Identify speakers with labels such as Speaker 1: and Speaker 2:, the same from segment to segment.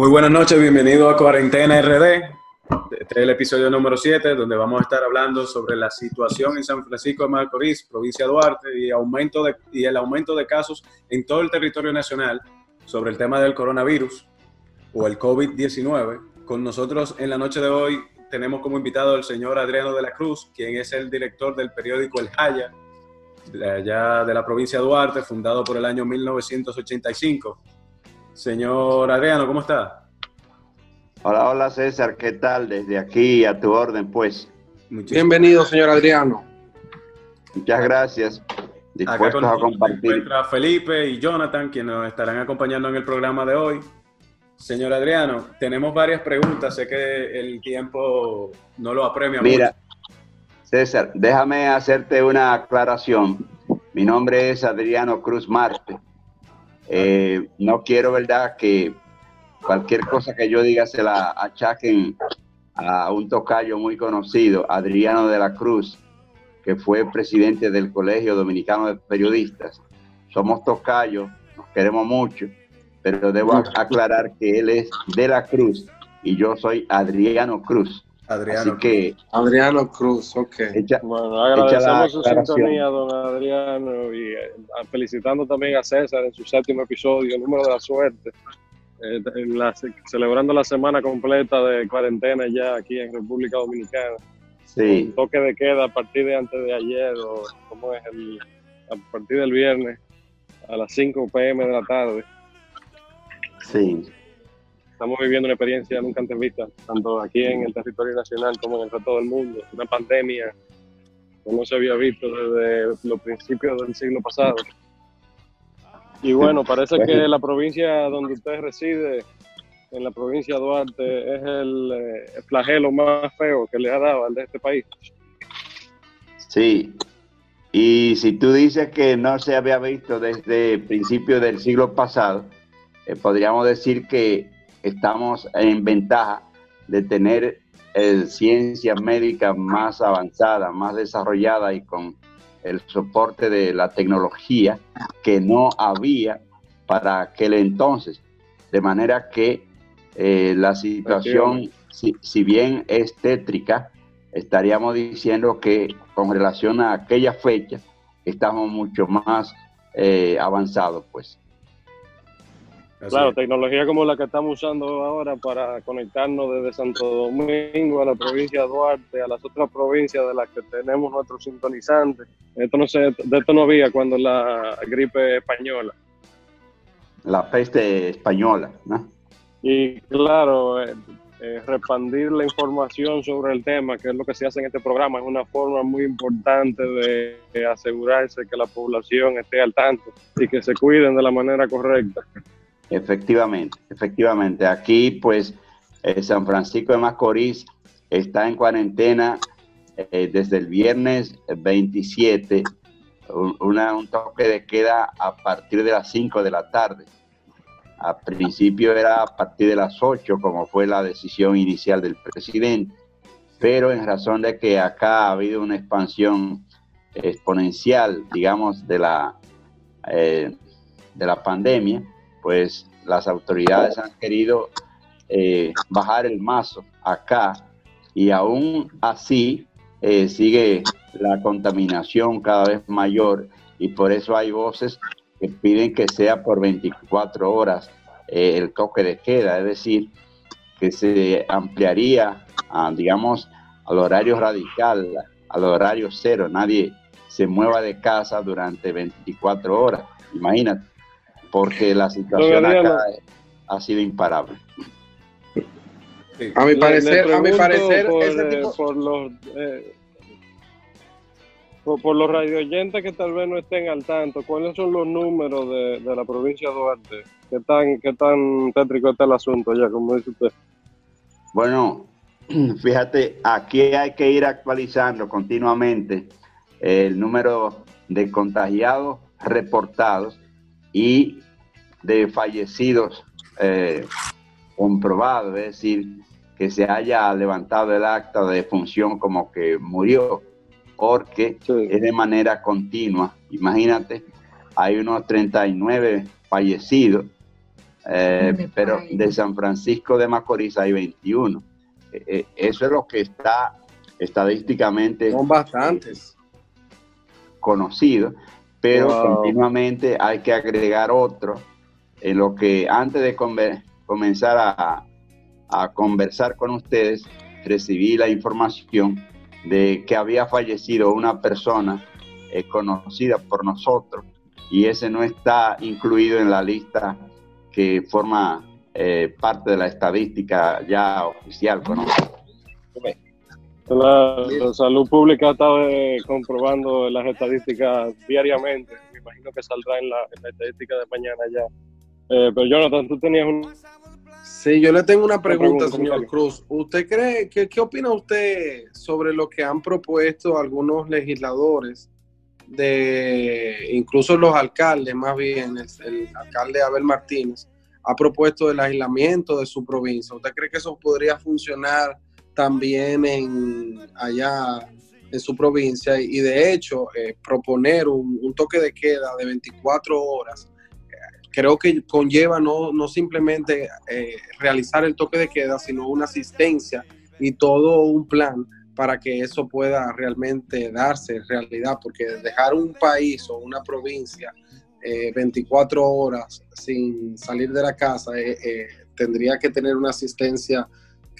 Speaker 1: Muy buenas noches, bienvenido a Cuarentena RD. Este es el episodio número 7, donde vamos a estar hablando sobre la situación en San Francisco de Macorís, provincia de Duarte, y, aumento de, y el aumento de casos en todo el territorio nacional sobre el tema del coronavirus o el COVID-19. Con nosotros en la noche de hoy tenemos como invitado al señor Adriano de la Cruz, quien es el director del periódico El Jaya, de allá de la provincia de Duarte, fundado por el año 1985. Señor Adriano, ¿cómo está?
Speaker 2: Hola, hola César, ¿qué tal? Desde aquí a tu orden, pues.
Speaker 3: Bienvenido, señor Adriano.
Speaker 2: Muchas gracias.
Speaker 1: Dispuestos a compartir. Felipe y Jonathan, quienes nos estarán acompañando en el programa de hoy. Señor Adriano, tenemos varias preguntas. Sé que el tiempo no lo apremia
Speaker 2: Mira, César, déjame hacerte una aclaración. Mi nombre es Adriano Cruz Marte. Eh, no quiero, ¿verdad?, que cualquier cosa que yo diga se la achaquen a un tocayo muy conocido, Adriano de la Cruz, que fue presidente del Colegio Dominicano de Periodistas. Somos tocayos, nos queremos mucho, pero debo aclarar que él es de la Cruz y yo soy Adriano Cruz.
Speaker 3: Adriano. Así que, Adriano Cruz, ok.
Speaker 4: bueno, agradecemos su sintonía, don Adriano, y eh, felicitando también a César en su séptimo episodio, el número de la suerte, eh, celebrando la semana completa de cuarentena ya aquí en República Dominicana.
Speaker 2: Sí.
Speaker 4: toque de queda a partir de antes de ayer, o como es el, a partir del viernes, a las 5 pm de la tarde.
Speaker 2: Sí
Speaker 4: estamos viviendo una experiencia nunca antes vista, tanto aquí en el territorio nacional como en el resto del mundo. Una pandemia que no se había visto desde los principios del siglo pasado. Y bueno, parece que la provincia donde usted reside, en la provincia de Duarte, es el, eh, flagelo más feo que le ha dado al de este país.
Speaker 2: Sí, y si tú dices que no se había visto desde principios del siglo pasado, eh, podríamos decir que estamos en ventaja de tener eh, ciencia médica más avanzada, más desarrollada y con el soporte de la tecnología que no había para aquel entonces. De manera que eh, la situación, si, bien es tétrica, estaríamos diciendo que con relación a aquella fecha estamos mucho más eh, avanzados, pues
Speaker 4: claro, tecnología como la que estamos usando ahora para conectarnos desde Santo Domingo a la provincia de Duarte, a las otras provincias de las que tenemos nuestros sintonizantes. Esto no sé, de esto no había cuando la gripe española.
Speaker 2: La peste española, ¿no?
Speaker 4: Y claro, eh, eh, repandir la información sobre el tema, que es lo que se hace en este programa, es una forma muy importante de asegurarse que la población esté al tanto y que se cuiden de la manera correcta.
Speaker 2: Efectivamente, efectivamente. Aquí, pues, eh, San Francisco de Macorís está en cuarentena eh, desde el viernes 27, un toque de queda a partir de las 5 de la tarde. Al principio era a partir de las 8, como fue la decisión inicial del presidente, pero en razón de que acá ha habido una expansión exponencial, digamos, de la, eh, de la pandemia, pues las autoridades han querido eh, bajar el mazo acá y aún así eh, sigue la contaminación cada vez mayor y por eso hay voces que piden que sea por 24 horas eh, el toque de queda, es decir, que se ampliaría, digamos, al horario radical, al horario cero, nadie se mueva de casa durante 24 horas, imagínate porque la situación acá ha sido imparable.
Speaker 4: A mi parecer, a mi parecer, por, eh, por los eh, por, los radioyentes que tal vez no estén al tanto, ¿cuáles son los números de, la provincia de Duarte? ¿Qué tan, qué tan tétrico está el asunto ya, como dice usted?
Speaker 2: Bueno, fíjate, aquí hay que ir actualizando continuamente el número de contagiados reportados y de fallecidos eh, comprobados, es decir, que se haya levantado el acta de defunción como que murió, porque es de manera continua. Imagínate, hay unos 39 fallecidos eh, pero de San Francisco de Macorís hay 21. Eh, eh, eso es lo que está estadísticamente.
Speaker 3: Son bastantes.
Speaker 2: Conocido, pero continuamente hay que agregar otro en lo que antes de comenzar a, a conversar con ustedes, recibí la información de que había fallecido una persona eh, conocida por nosotros y ese no está incluido en la lista que forma eh, parte de la estadística ya oficial.
Speaker 4: La, salud pública ha estado eh, comprobando las estadísticas diariamente. Me imagino que saldrá en la, estadística de mañana ya. pero Jonathan, tú tenías un,
Speaker 3: Sí, yo le tengo una pregunta, señor Cruz. ¿Usted cree, que, qué opina usted sobre lo que han propuesto algunos legisladores, de incluso los alcaldes, más bien, el, alcalde Abel Martínez, ha propuesto el aislamiento de su provincia? ¿Usted cree que eso podría funcionar también en allá en su provincia? Y de hecho, eh, proponer un, toque de queda de 24 horas creo que conlleva no, no simplemente eh, realizar el toque de queda, sino una asistencia y todo un plan para que eso pueda realmente darse realidad, porque dejar un país o una provincia 24 eh, horas sin salir de la casa eh, tendría que tener una asistencia,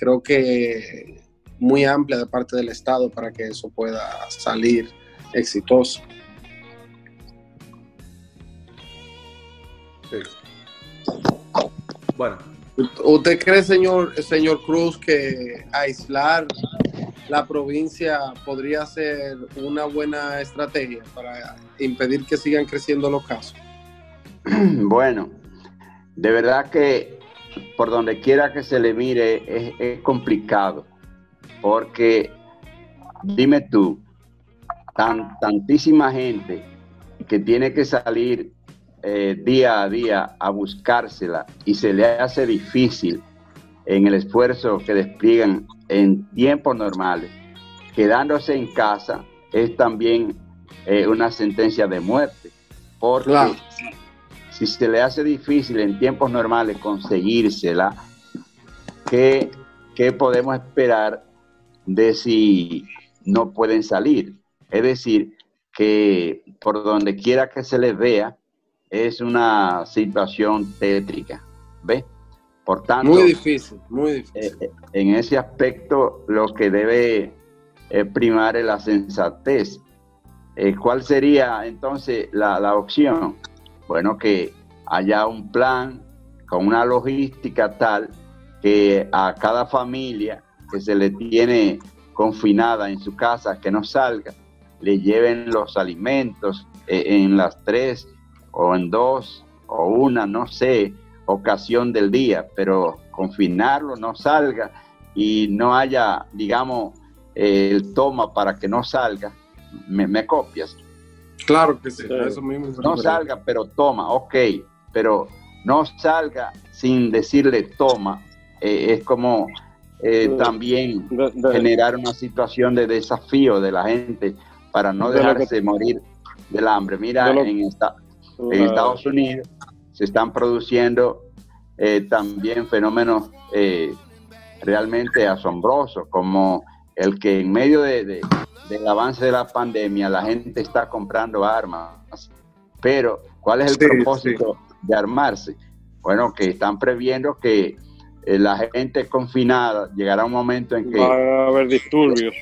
Speaker 3: creo que muy amplia de parte del Estado para que eso pueda salir exitoso. Bueno. ¿Usted cree, señor, señor Cruz, que aislar la provincia podría ser una buena estrategia para impedir que sigan creciendo los casos?
Speaker 2: Bueno, de verdad que por donde quiera que se le mire es, complicado, porque dime tú, tan, tantísima gente que tiene que salir eh, día a día a buscársela y se le hace difícil en el esfuerzo que despliegan en tiempos normales, quedándose en casa es también eh, una sentencia de muerte, porque si, se le hace difícil en tiempos normales conseguírsela, ¿qué, ¿qué podemos esperar de si no pueden salir? Es decir, que por donde quiera que se les vea, es una situación tétrica, ¿ves? Por tanto,
Speaker 3: muy difícil, muy difícil.
Speaker 2: Eh, eh, en ese aspecto, lo que debe eh, primar es la sensatez. ¿Cuál sería entonces la, la opción? Bueno, que haya un plan con una logística tal que a cada familia que se le tiene confinada en su casa, que no salga, le lleven los alimentos en las tres o en dos o una, no sé, ocasión del día, pero confinarlo, no salga y no haya, digamos, el toma para que no salga, me, copias.
Speaker 3: Claro que sí, eso mismo.
Speaker 2: No salga, pero toma, ok, pero no salga sin decirle toma, eh, es como eh, también generar una situación de desafío de la gente para no dejarse morir del hambre. Mira, en esta, en Estados Unidos se están produciendo eh, también fenómenos eh, realmente asombrosos, como el que en medio de, del avance de la pandemia la gente está comprando armas. Pero, ¿cuál es el propósito de armarse? Bueno, que están previendo que eh, la gente confinada llegará un momento en que...
Speaker 4: Va a haber disturbios.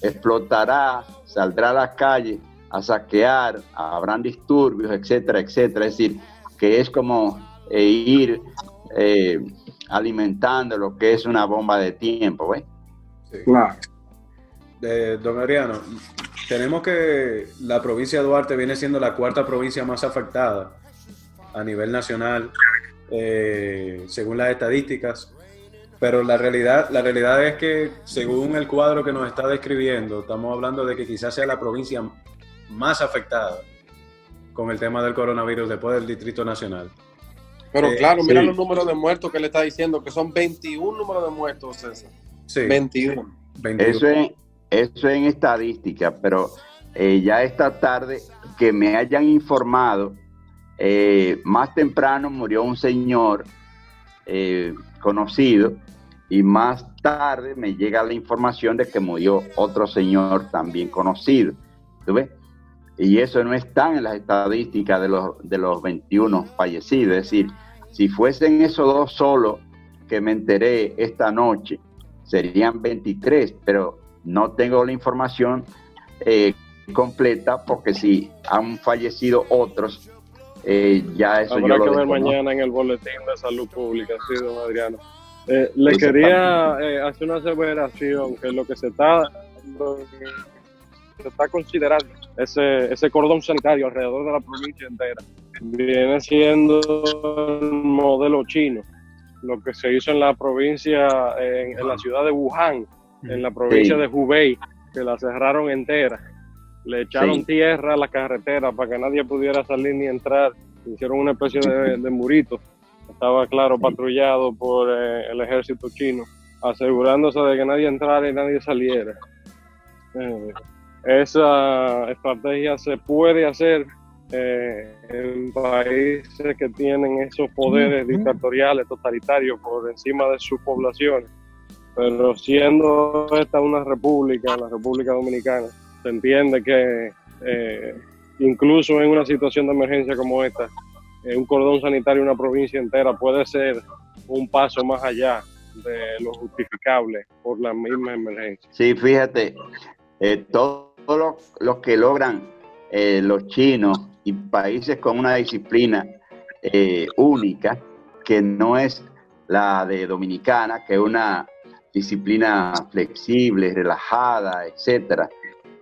Speaker 2: Explotará, saldrá a la calle a saquear, habrán disturbios, etcétera, etcétera. Es decir, que es como eh, ir eh, alimentando lo que es una bomba de tiempo, ¿ves?
Speaker 1: Claro. Don Adriano, tenemos que la provincia de Duarte viene siendo la cuarta provincia más afectada a nivel nacional, eh, según las estadísticas. Pero la realidad, la realidad es que, según el cuadro que nos está describiendo, estamos hablando de que quizás sea la provincia más afectada con el tema del coronavirus después del Distrito Nacional.
Speaker 3: Pero eh, claro, mira los números de muertos que le está diciendo, que son 21 números de muertos, César.
Speaker 2: Sí. 21. Eso, es, eso en estadística, pero eh, ya esta tarde que me hayan informado, eh, más temprano murió un señor eh, conocido y más tarde me llega la información de que murió otro señor también conocido. ¿Tú ves? Y eso no está en las estadísticas de los, de los 21 fallecidos. Es decir, si fuesen esos dos solos que me enteré esta noche, serían 23, pero no tengo la información eh, completa porque si han fallecido otros, eh, ya eso
Speaker 4: Habrá que ver mañana en el boletín de salud pública, sí, don Adriano. Eh, le quería hacer una aseveración que lo que se está, se está considerando ese, ese cordón sanitario alrededor de la provincia entera viene siendo el modelo chino lo que se hizo en la provincia, en, la ciudad de Wuhan, en la provincia de Hubei, que la cerraron entera. Le echaron tierra a la carretera para que nadie pudiera salir ni entrar. Hicieron una especie de, murito. Estaba, claro, patrullado por eh, el ejército chino, asegurándose de que nadie entrara y nadie saliera. Eh, esa estrategia se puede hacer eh, en países que tienen esos poderes dictatoriales, totalitarios por encima de sus poblaciones. Pero siendo esta una república, la República Dominicana, se entiende que eh, incluso en una situación de emergencia como esta, eh, un cordón sanitario en una provincia entera puede ser un paso más allá de lo justificable por la misma emergencia.
Speaker 2: Sí, fíjate, eh, todos los que logran los chinos y países con una disciplina eh, única, que no es la de Dominicana, que es una disciplina flexible, relajada, etcétera.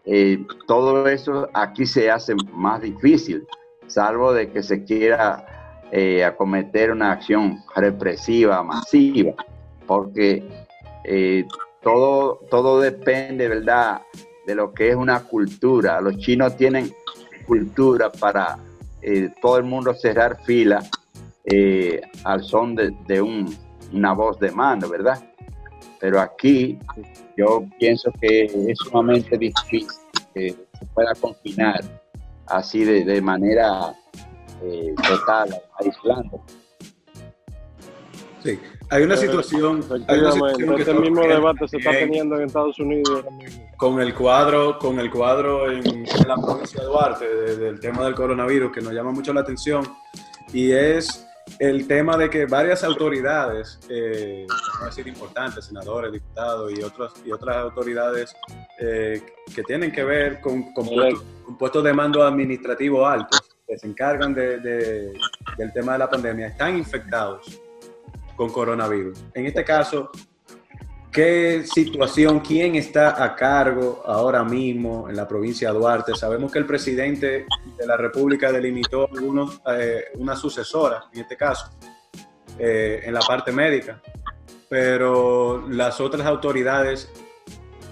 Speaker 2: Eh, todo eso aquí se hace más difícil, salvo de que se quiera eh, acometer una acción represiva masiva, porque todo, todo depende, ¿verdad?, de lo que es una cultura. Los chinos tienen cultura para eh, todo el mundo cerrar fila eh, al son de, una voz de mando, ¿verdad? Pero aquí yo pienso que es sumamente difícil que se pueda confinar así de, manera eh, total, aislando.
Speaker 1: Sí, hay una situación.
Speaker 4: Hay este mismo debate se está teniendo en Estados Unidos
Speaker 1: Con el cuadro, con el cuadro en, la provincia de Duarte del tema del coronavirus que nos llama mucho la atención y es el tema de que varias autoridades, eh, a decir importantes, senadores, diputados y otras y otras autoridades eh, que tienen que ver con, con, puestos, de mando administrativo altos que se encargan de, del tema de la pandemia están infectados con coronavirus. En este caso, ¿qué situación, quién está a cargo ahora mismo en la provincia de Duarte? Sabemos que el presidente de la República delimitó algunos, eh, una sucesora, en este caso, eh, en la parte médica, pero las otras autoridades,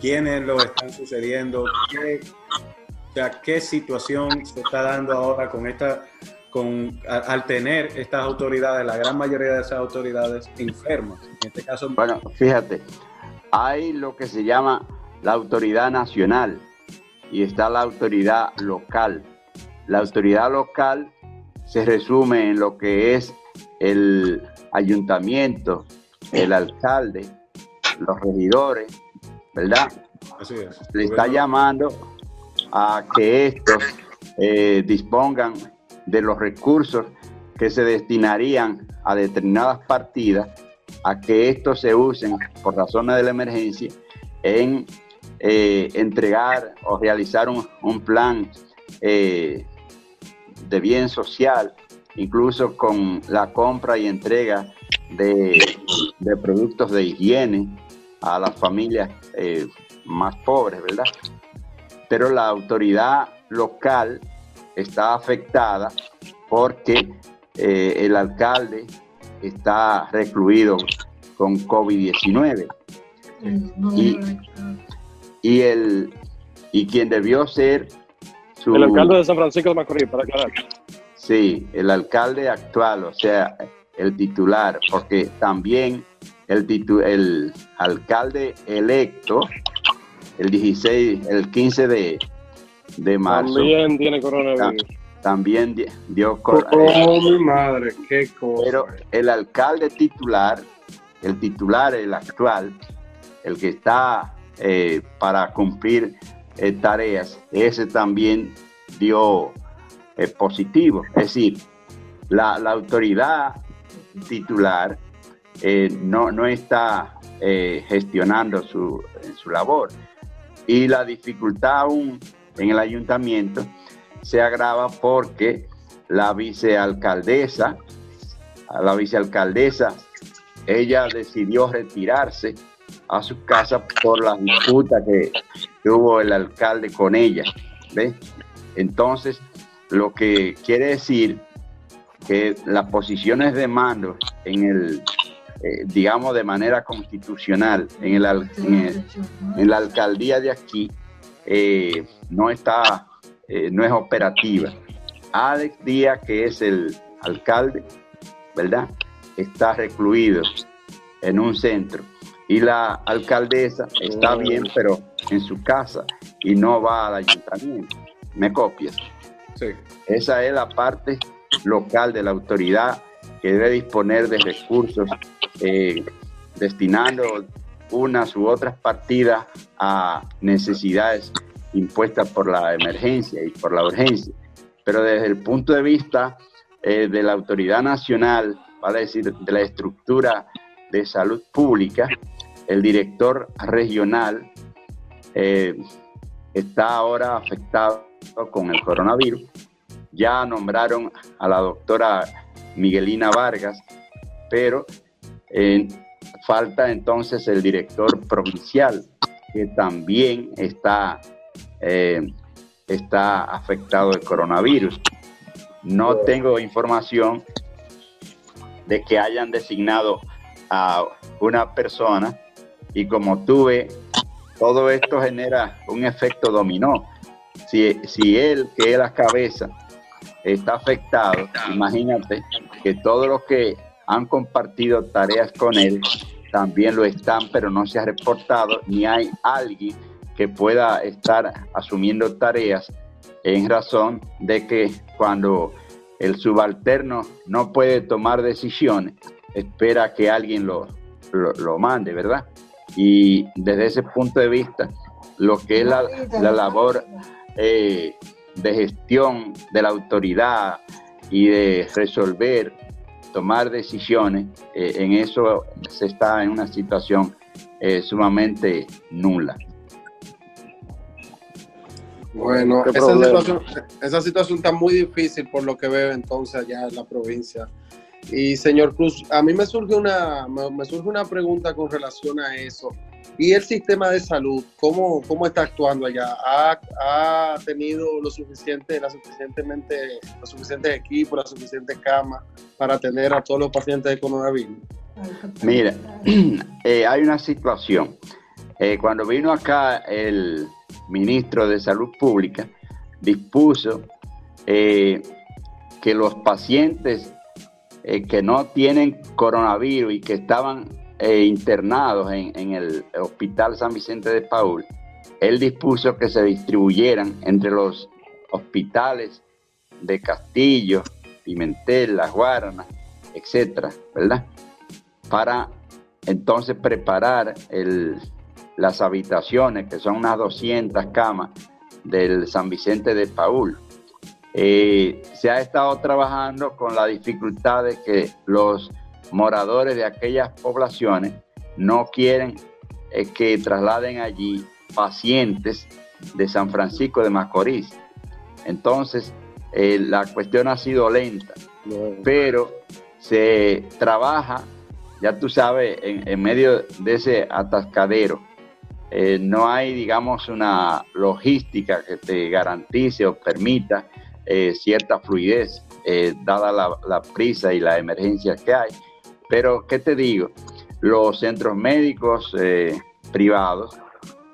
Speaker 1: ¿quiénes lo están sucediendo? ¿Qué, ¿Qué situación se está dando ahora con esta con, al, tener estas autoridades, la gran mayoría de esas autoridades enfermas. En este caso.
Speaker 2: Bueno, fíjate, hay lo que se llama la autoridad nacional y está la autoridad local. La autoridad local se resume en lo que es el ayuntamiento, el alcalde, los regidores, ¿verdad? Así es. Le está llamando a que estos eh, dispongan de los recursos que se destinarían a determinadas partidas, a que estos se usen por razones de la emergencia en eh, entregar o realizar un, plan eh, de bien social, incluso con la compra y entrega de, productos de higiene a las familias eh, más pobres, ¿verdad? Pero la autoridad local está afectada porque el alcalde está recluido con COVID-19. Y, el, y quien debió ser
Speaker 4: su... El alcalde de San Francisco de Macorís, para aclarar.
Speaker 2: Sí, el alcalde actual, o sea, el titular, porque también el, el alcalde electo, el 16, el 15 de, de marzo.
Speaker 4: También tiene coronavirus.
Speaker 2: también dio...
Speaker 3: Oh, mi madre, qué cosa.
Speaker 2: Pero el alcalde titular, el titular, el actual, el que está eh, para cumplir eh, tareas, ese también dio eh, positivo. Es decir, la, autoridad titular no, no, está gestionando su, su labor. Y la dificultad aún en el ayuntamiento se agrava porque la vicealcaldesa, la vicealcaldesa, ella decidió retirarse a su casa por la disputa que tuvo el alcalde con ella. Entonces, lo que quiere decir que las posiciones de mando en el, eh, digamos, de manera constitucional en, el, en, la alcaldía de aquí eh, no está eh, no es operativa. Alex Díaz, que es el alcalde, ¿verdad? Está recluido en un centro. Y la alcaldesa está bien, pero en su casa y no va al ayuntamiento. ¿Me copias? Sí. Esa es la parte local de la autoridad que debe disponer de recursos eh, destinando unas u otras partidas a necesidades impuesta por la emergencia y por la urgencia. Pero desde el punto de vista eh, de la autoridad nacional, vale decir, de la estructura de salud pública, el director regional eh, está ahora afectado con el coronavirus. Ya nombraron a la doctora Miguelina Vargas, pero eh, falta entonces el director provincial, que también está eh, está afectado el coronavirus. No tengo información de que hayan designado a una persona y como tuve, todo esto genera un efecto dominó. Si, si él, que es la cabeza, está afectado, imagínate que todos los que han compartido tareas con él también lo están, pero no se ha reportado, ni hay alguien que pueda estar asumiendo tareas en razón de que cuando el subalterno no puede tomar decisiones, espera que alguien lo, lo, mande, ¿verdad? Y desde ese punto de vista, lo que es la, labor eh, de gestión de la autoridad y de resolver, tomar decisiones, eh, en eso se está en una situación eh, sumamente nula.
Speaker 3: Bueno, esa situación, esa situación, está muy difícil por lo que veo entonces allá en la provincia. Y señor Cruz, a mí me surge una, me, surge una pregunta con relación a eso. ¿Y el sistema de salud, cómo, cómo está actuando allá? ¿Ha, ha tenido lo suficiente, la suficientemente, los suficientes equipos, las suficientes camas para atender a todos los pacientes de coronavirus?
Speaker 2: Mira, eh, hay una situación. Eh, cuando vino acá el, ministro de Salud Pública, dispuso eh, que los pacientes eh, que no tienen coronavirus y que estaban eh, internados en, en, el Hospital San Vicente de Paul, él dispuso que se distribuyeran entre los hospitales de Castillo, Pimentel, Las Guaranas, etcétera, ¿verdad? Para entonces preparar el, las habitaciones, que son unas 200 camas del San Vicente de Paul. Eh, se ha estado trabajando con la dificultad de que los moradores de aquellas poblaciones no quieren eh, que trasladen allí pacientes de San Francisco de Macorís. Entonces, eh, la cuestión ha sido lenta, pero se trabaja, ya tú sabes, en medio de ese atascadero eh, no hay, digamos, una logística que te garantice o permita eh, cierta fluidez, eh, dada la, prisa y la emergencia que hay. Pero, ¿qué te digo? Los centros médicos privados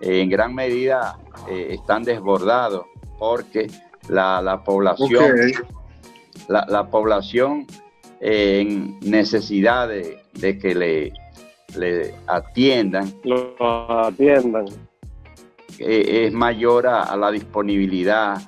Speaker 2: en gran medida están desbordados porque la, población, la, población en necesidad de que le le atiendan.
Speaker 4: Lo atiendan.
Speaker 2: Eh, es mayor a, la disponibilidad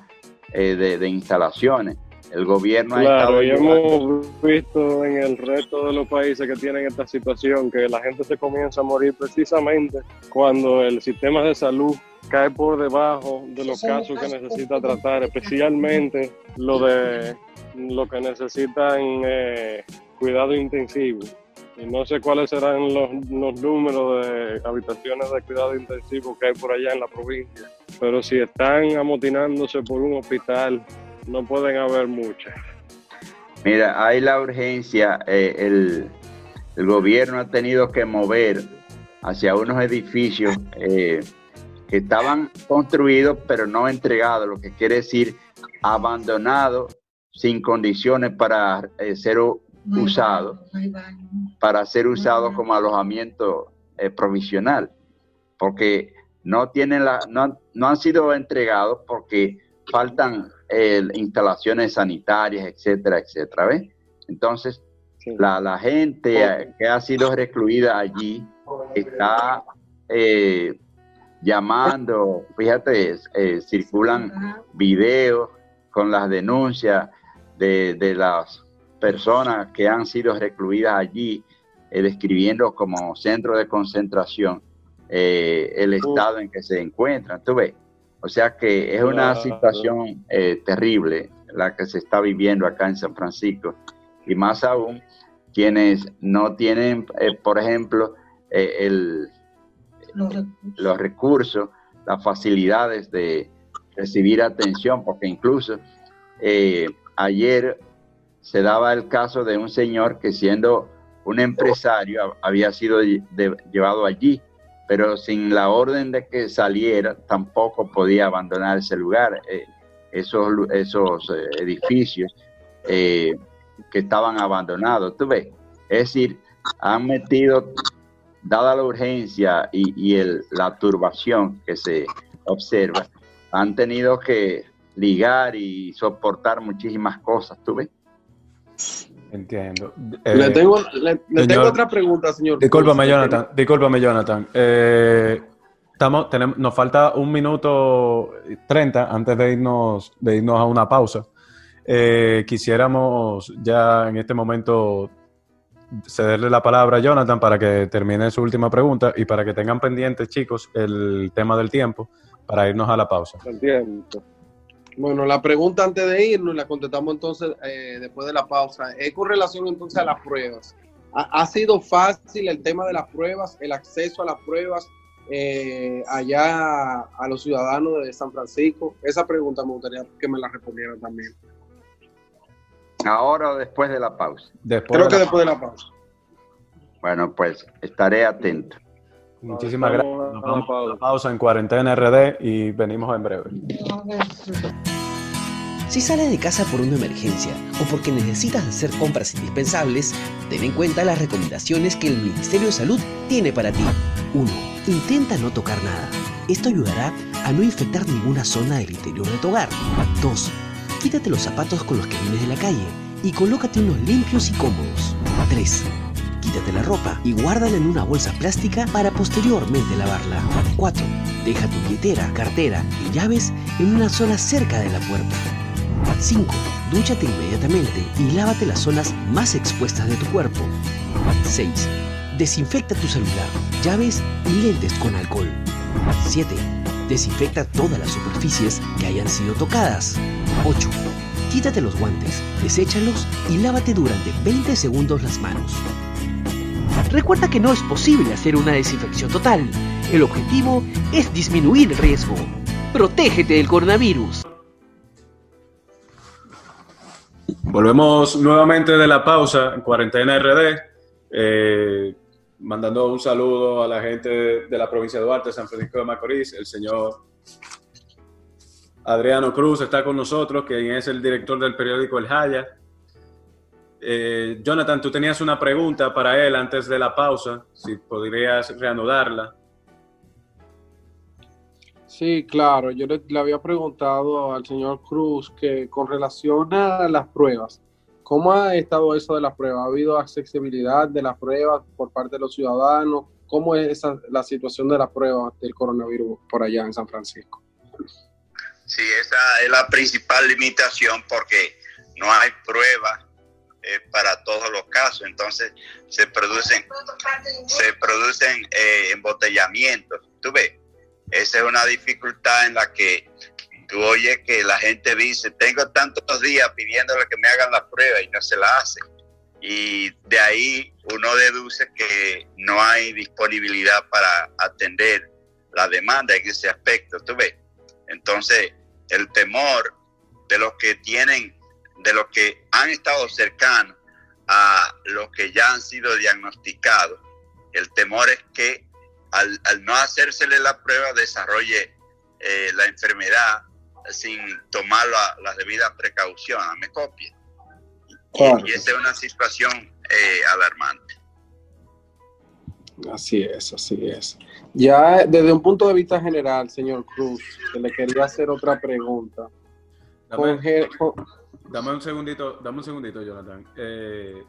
Speaker 2: eh, de, instalaciones. El gobierno
Speaker 4: claro, y hemos visto en el resto de los países que tienen esta situación que la gente se comienza a morir precisamente cuando el sistema de salud cae por debajo de los casos que necesita tratar, especialmente lo de lo que necesitan eh, cuidado intensivo. Y no sé cuáles serán los, los números de habitaciones de cuidado intensivo que hay por allá en la provincia, pero si están amotinándose por un hospital no pueden haber muchas.
Speaker 2: Mira, hay la urgencia, eh, el, gobierno ha tenido que mover hacia unos edificios eh, que estaban construidos pero no entregados, lo que quiere decir abandonados sin condiciones para eh, ser usados, para ser usados como alojamiento provisional, porque no tienen la, no, no han sido entregados porque faltan instalaciones sanitarias, etcétera, etcétera. ¿ves? Entonces, la, gente que ha sido recluida allí está eh, llamando, fíjate, eh, circulan videos con las denuncias de, las personas que han sido recluidas allí, eh, describiendo como centro de concentración el estado en que se encuentran. ¿Tú ves? O sea que es una situación eh, terrible la que se está viviendo acá en San Francisco. Y más aún, quienes no tienen, eh, por ejemplo, eh, los, recursos. las facilidades de recibir atención, porque incluso ayer se daba el caso de un señor que siendo un empresario había sido llevado allí pero sin la orden de que saliera tampoco podía abandonar ese lugar. Eh, esos, esos eh, edificios eh, que estaban abandonados, tú ves. Es decir, han metido, dada la urgencia y, el, la turbación que se observa, han tenido que ligar y soportar muchísimas cosas, tú ves.
Speaker 1: Entiendo.
Speaker 3: le eh, tengo, otra pregunta, señor.
Speaker 1: Discúlpame, Jonathan. Discúlpame, Jonathan. Eh, estamos, tenemos, nos falta un minuto treinta antes de irnos, de irnos a una pausa. Eh, quisiéramos ya en este momento cederle la palabra a Jonathan para que termine su última pregunta y para que tengan pendientes, chicos, el tema del tiempo para irnos a la pausa.
Speaker 3: Entiendo. Bueno, la pregunta antes de irnos, la contestamos entonces eh, después de la pausa, es con relación entonces a las pruebas. ¿Ha, sido fácil el tema de las pruebas, el acceso a las pruebas eh, allá a los ciudadanos de San Francisco? Esa pregunta me gustaría que me la respondieran también.
Speaker 2: ¿Ahora o después de la pausa?
Speaker 3: Creo que después de la pausa.
Speaker 2: Bueno, pues estaré atento.
Speaker 1: Muchísimas gracias. Nos vamos a la pausa en Cuarentena RD y venimos en breve.
Speaker 5: Si sales de casa por una emergencia o porque necesitas hacer compras indispensables, ten en cuenta las recomendaciones que el Ministerio de Salud tiene para ti. 1. Intenta no tocar nada. Esto ayudará a no infectar ninguna zona del interior de tu hogar. 2. Quítate los zapatos con los que vienes de la calle y colócate unos limpios y cómodos. 3 quítate la ropa y guárdala en una bolsa plástica para posteriormente lavarla. 4. Deja tu billetera, cartera y llaves en una zona cerca de la puerta. 5. Dúchate inmediatamente y lávate las zonas más expuestas de tu cuerpo. 6. Desinfecta tu celular, llaves y lentes con alcohol. 7. Desinfecta todas las superficies que hayan sido tocadas. 8. Quítate los guantes, deséchalos y lávate durante 20 segundos las manos. Recuerda que no es posible hacer una desinfección total. El objetivo es disminuir el riesgo. Protégete del coronavirus.
Speaker 1: Volvemos nuevamente de la pausa en Cuarentena RD, eh, mandando un saludo a la gente de la provincia de Duarte, San Francisco de Macorís, el señor Adriano Cruz está con nosotros, quien es el director del periódico El Jaya, eh, Jonathan, tú tenías una pregunta para él antes de la pausa, si podrías reanudarla.
Speaker 3: Sí, claro. Yo le, había preguntado al señor Cruz que con relación a las pruebas, ¿cómo ha estado eso de las pruebas? ¿Ha habido accesibilidad de las pruebas por parte de los ciudadanos? ¿Cómo es la situación de las pruebas del coronavirus por allá en San Francisco?
Speaker 2: Sí, esa es la principal limitación porque no hay pruebas eh, para todos los casos, entonces se producen, se producen eh, embotellamientos. Tú ves, esa es una dificultad en la que tú oyes que la gente dice, tengo tantos días pidiéndole que me hagan la prueba y no se la hacen. Y de ahí uno deduce que no hay disponibilidad para atender la demanda en ese aspecto, tú ves. Entonces, el temor de los que tienen, de los que han estado cercanos a los que ya han sido diagnosticados, el temor es que al, no hacérsele la prueba desarrolle eh, la enfermedad sin tomar las debidas precauciones, me copia. Y, esa es una situación eh, alarmante.
Speaker 3: Así es, así es. Ya desde un punto de vista general, señor Cruz, le quería hacer otra pregunta.
Speaker 1: Dame, un segundito, dame un segundito, Jonathan. Eh,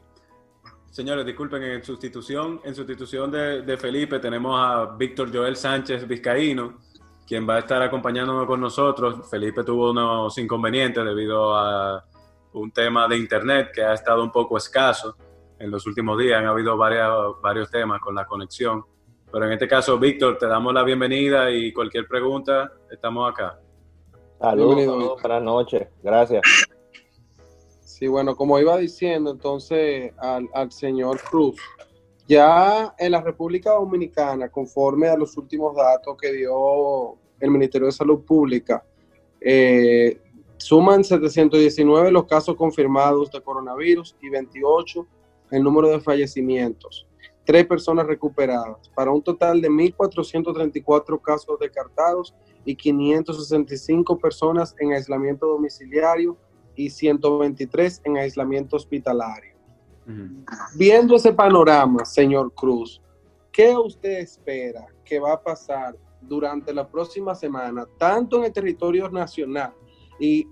Speaker 1: señores, disculpen, en sustitución, en sustitución de, Felipe tenemos a Víctor Joel Sánchez Vizcaíno, quien va a estar acompañándonos con nosotros. Felipe tuvo unos inconvenientes debido a un tema de internet que ha estado un poco escaso en los últimos días. Han habido varios, varios temas con la conexión. Pero en este caso, Víctor, te damos la bienvenida y cualquier pregunta, estamos acá.
Speaker 6: Saludos, buenas noches, gracias.
Speaker 3: Sí, bueno, como iba diciendo entonces al, señor Cruz, ya en la República Dominicana, conforme a los últimos datos que dio el Ministerio de Salud Pública, eh, suman 719 los casos confirmados de coronavirus y 28 el número de fallecimientos tres personas recuperadas, para un total de 1.434 casos descartados y 565 personas en aislamiento domiciliario y 123 en aislamiento hospitalario. Viendo ese panorama, señor Cruz, ¿qué usted espera que va a pasar durante la próxima semana, tanto en el territorio nacional y,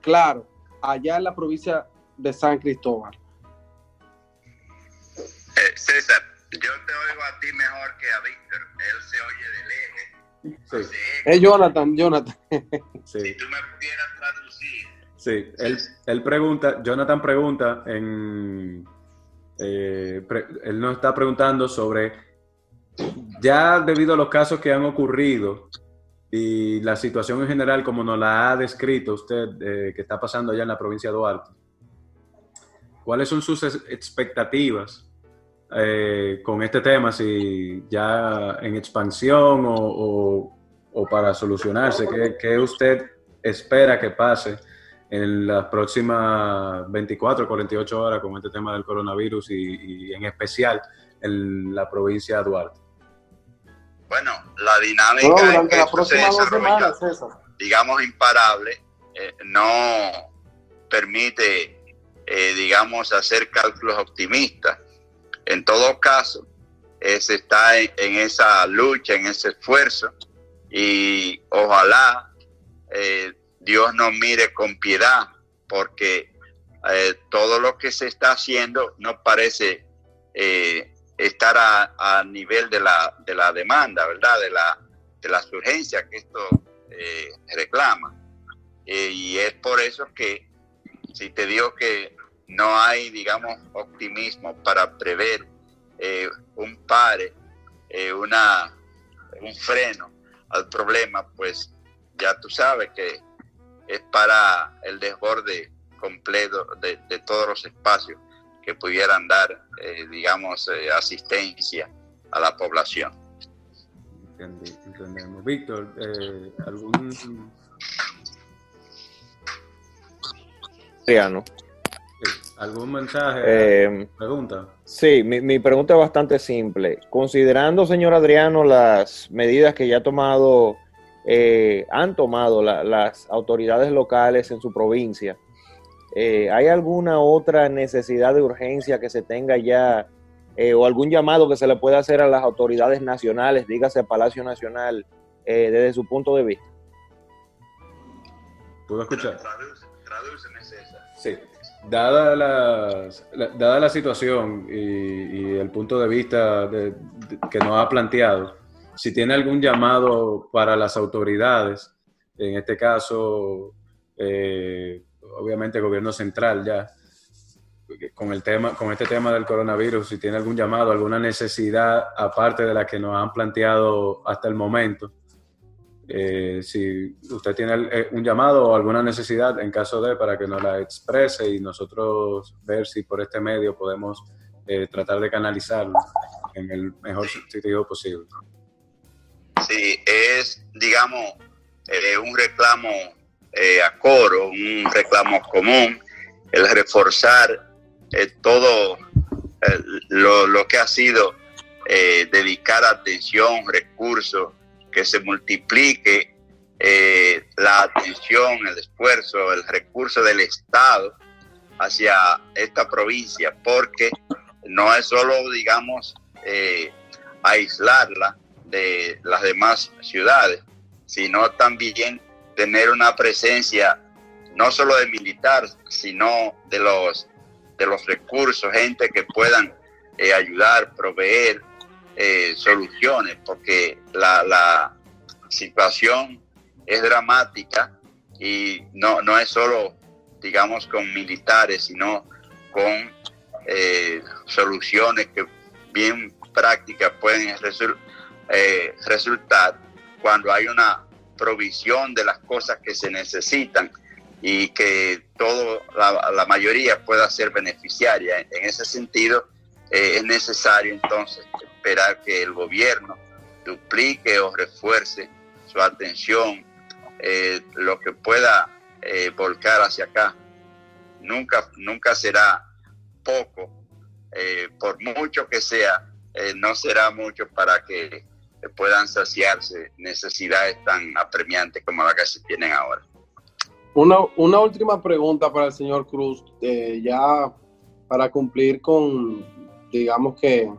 Speaker 3: claro, allá en la provincia de San Cristóbal?
Speaker 2: Eh, César, yo te oigo a ti mejor que a Víctor. Él se oye de lejos. Sí.
Speaker 3: Es Jonathan, Jonathan.
Speaker 2: Sí. Si tú me pudieras.
Speaker 1: Sí, él, pregunta, Jonathan pregunta en... Eh, él nos está preguntando sobre, ya debido a los casos que han ocurrido y la situación en general como nos la ha descrito usted, eh, que está pasando allá en la provincia de Duarte, ¿cuáles son sus expectativas eh, con este tema, si ya en expansión o, para solucionarse, ¿qué, usted espera que pase en las próximas 24, 48 horas con este tema del coronavirus y, en especial en la provincia de Duarte?
Speaker 2: Bueno, la dinámica no, la próxima dos semanas, digamos, imparable, eh, no permite, eh, digamos, hacer cálculos optimistas en todo caso, se está en, esa lucha, en ese esfuerzo y ojalá eh, Dios nos mire con piedad porque eh, todo lo que se está haciendo no parece eh, estar a, nivel de la, de la demanda, ¿verdad? De la, de las urgencias que esto reclama. y es por eso que si te digo que no hay, digamos, optimismo para prever eh, un pare, eh, una, un freno al problema, pues ya tú sabes que es para el desborde completo de, todos los espacios que pudieran dar, eh, digamos, asistencia a la población.
Speaker 1: entendemos. Víctor, ¿algún... ¿Algún mensaje?
Speaker 6: Eh,
Speaker 1: ¿Pregunta?
Speaker 6: Sí, mi, pregunta es bastante simple. Considerando, señor Adriano, las medidas que ya ha tomado, eh, han tomado las autoridades locales en su provincia, eh, ¿hay alguna otra necesidad de urgencia que se tenga ya o algún llamado que se le pueda hacer a las autoridades nacionales, dígase Palacio Nacional, desde su punto de vista?
Speaker 1: ¿Puedo escuchar? Sí. Dada la, dada la situación y, el punto de vista que nos ha planteado, si tiene algún llamado para las autoridades, en este caso, eh, obviamente, el gobierno central ya, con, el tema, con este tema del coronavirus, si tiene algún llamado, alguna necesidad aparte de la que nos han planteado hasta el momento. Eh, si usted tiene eh, un llamado o alguna necesidad en caso de para que nos la exprese y nosotros ver si por este medio podemos eh, tratar de canalizarlo en el mejor sentido posible.
Speaker 2: Sí, es, digamos, un reclamo a coro, un reclamo común, el reforzar todo lo, lo, que ha sido dedicar atención, recursos, que se multiplique eh, la atención, el esfuerzo, el recurso del Estado hacia esta provincia, porque no es solo, digamos, eh, aislarla de las demás ciudades, sino también tener una presencia no solo de militares, sino de los, de los recursos, gente que puedan eh, ayudar, proveer eh, soluciones, porque la, la, situación es dramática y no, no es solo, digamos, con militares, sino con eh, soluciones que bien prácticas pueden eh, resultar cuando hay una provisión de las cosas que se necesitan y que todo la, mayoría pueda ser beneficiaria. En ese sentido, es necesario entonces esperar que el gobierno duplique o refuerce su atención, eh, lo que pueda eh, volcar hacia acá. Nunca, nunca será poco, eh, por mucho que sea, no será mucho para que puedan saciarse necesidades tan apremiantes como las que se tienen ahora.
Speaker 3: Una, una última pregunta para el señor Cruz, ya para cumplir con, digamos que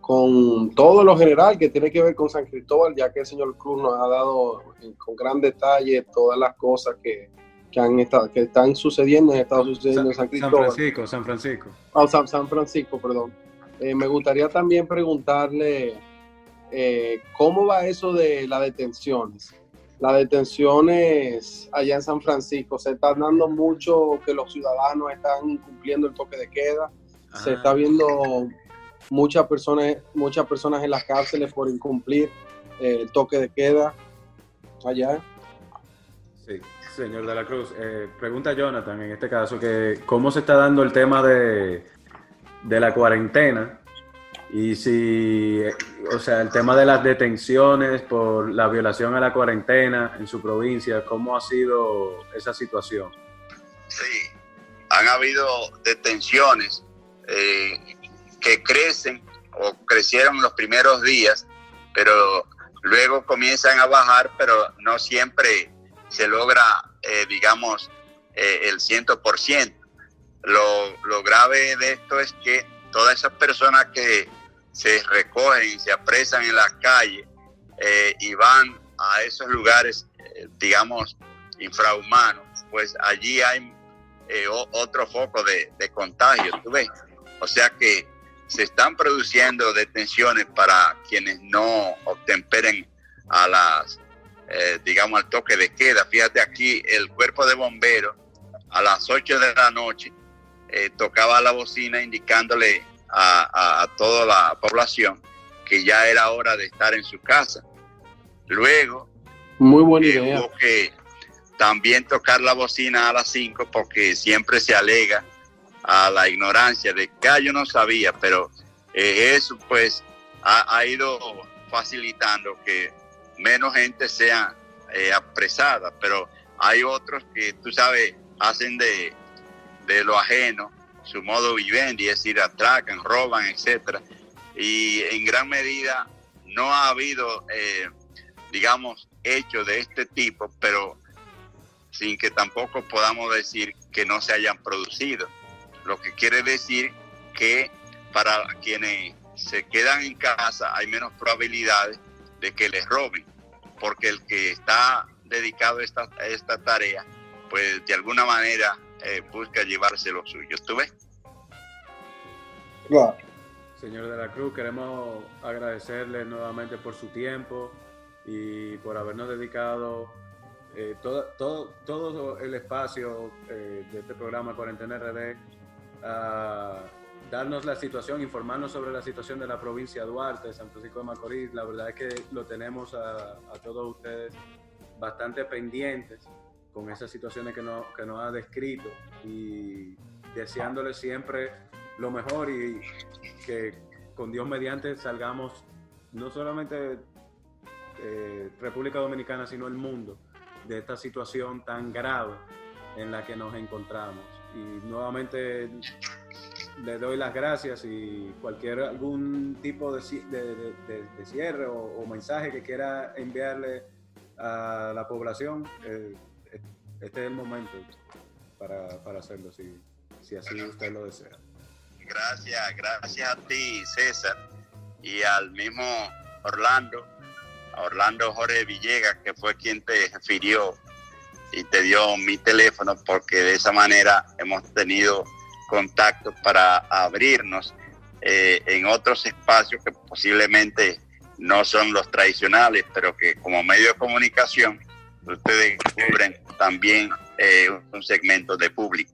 Speaker 3: con todo lo general que tiene que ver con San Cristóbal, ya que el señor Cruz nos ha dado con gran detalle todas las cosas que, que han estado, que están sucediendo en Estados Unidos en San Cristóbal.
Speaker 1: San Francisco, San Francisco.
Speaker 3: Oh, San, Francisco, perdón. Eh, me gustaría también preguntarle eh, cómo va eso de las detenciones. Las detenciones allá en San Francisco, se está dando mucho que los ciudadanos están incumpliendo el toque de queda, se está viendo muchas personas, muchas personas en las cárceles por incumplir eh, el toque de queda allá.
Speaker 1: Sí, señor de la Cruz. Eh, pregunta Jonathan en este caso, que ¿cómo se está dando el tema de, de la cuarentena? Y si, o sea, el tema de las detenciones por la violación a la cuarentena en su provincia, ¿cómo ha sido esa situación?
Speaker 2: Sí, han habido detenciones eh, que crecen o crecieron los primeros días, pero luego comienzan a bajar, pero no siempre se logra, eh, digamos, eh, el 100%. Lo, lo grave de esto es que todas esas personas que se recogen y se apresan en la calle eh, y van a esos lugares, digamos, infrahumanos, pues allí hay otro foco de, de contagio, ¿tú ves? O sea que se están produciendo detenciones para quienes no obtemperen a las, eh, digamos, al toque de queda. Fíjate aquí, el cuerpo de bomberos a las 8 de la noche eh, tocaba la bocina indicándole a, toda la población que ya era hora de estar en su casa. Luego,
Speaker 3: muy buena idea. Hubo
Speaker 2: que también tocar la bocina a las 5 porque siempre se alega a la ignorancia de que ah, yo no sabía, pero eh, eso pues ha, ido facilitando que menos gente sea eh, apresada, pero hay otros que tú sabes hacen de, de lo ajeno su modo vivendi, es decir, atracan, roban, etcétera, y en gran medida no ha habido, eh, digamos, hechos de este tipo, pero sin que tampoco podamos decir que no se hayan producido. Lo que quiere decir que para quienes se quedan en casa hay menos probabilidades de que les roben, porque el que está dedicado a esta, esta tarea, pues de alguna manera eh, busca llevarse lo suyo. ¿Tú ves?
Speaker 1: Claro. Señor de la Cruz, queremos agradecerle nuevamente por su tiempo y por habernos dedicado eh, todo, todo, todo, el espacio eh, de este programa Cuarentena RD a darnos la situación, informarnos sobre la situación de la provincia de Duarte, San Francisco de Macorís. La verdad es que lo tenemos a, a todos ustedes bastante pendientes con esas situaciones que, no, que nos ha descrito y deseándoles siempre lo mejor y que con Dios mediante salgamos no solamente eh, República Dominicana, sino el mundo de esta situación tan grave en la que nos encontramos. Y nuevamente le doy las gracias y cualquier algún tipo de, de, cierre o, mensaje que quiera enviarle a la población, eh, este es el momento para, para hacerlo, si, si así usted lo desea.
Speaker 2: Gracias, gracias a ti, César, y al mismo Orlando Orlando Jorge Villegas, que fue quien te refirió y te dio mi teléfono, porque de esa manera hemos tenido contacto para abrirnos eh, en otros espacios que posiblemente no son los tradicionales, pero que como medio de comunicación ustedes cubren también eh, un segmento de público,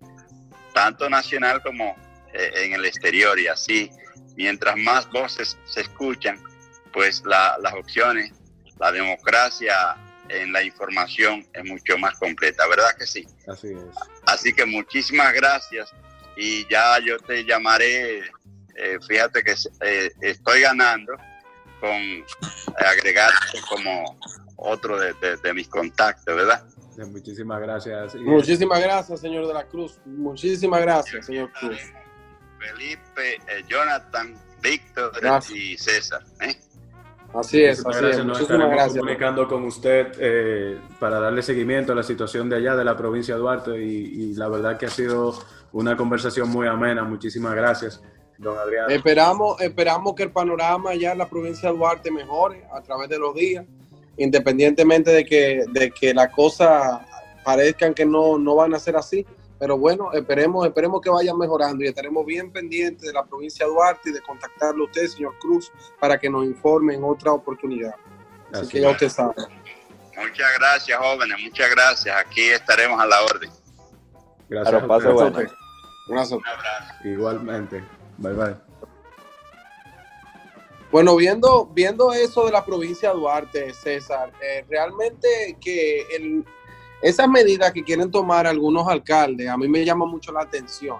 Speaker 2: tanto nacional como eh, en el exterior. Y así, mientras más voces se escuchan, pues las opciones la democracia en la información es mucho más completa, ¿verdad que sí?
Speaker 1: Así es.
Speaker 2: Así que muchísimas gracias y ya yo te llamaré, eh, fíjate que eh, estoy ganando con agregarte como otro de, mis contactos, ¿verdad?
Speaker 1: Muchísimas gracias.
Speaker 3: Muchísimas gracias, señor de la Cruz. Muchísimas gracias, señor Cruz.
Speaker 2: Felipe, eh, Jonathan, Víctor y César. ¿eh?
Speaker 3: Así es, así es.
Speaker 1: Nos estaremos comunicando con usted eh, para darle seguimiento a la situación de allá, de la provincia de Duarte, y, la verdad que ha sido una conversación muy amena. Muchísimas gracias, don Adrián.
Speaker 3: Esperamos, esperamos que el panorama allá en la provincia de Duarte mejore a través de los días, independientemente de que, de que las cosas parezcan que no, no van a ser así pero bueno, esperemos, esperemos que vayan mejorando y estaremos bien pendientes de la provincia de Duarte y de contactarlo a usted, señor Cruz, para que nos informe en otra oportunidad. Así, que ya usted sabe.
Speaker 2: Muchas gracias, jóvenes, muchas gracias. Aquí estaremos a la orden.
Speaker 1: Gracias.
Speaker 3: Bueno.
Speaker 1: Un abrazo. Igualmente. Bye bye.
Speaker 3: Bueno, viendo, viendo eso de la provincia de Duarte, César, eh, realmente que el, esas medidas que quieren tomar algunos alcaldes, a mí me llama mucho la atención,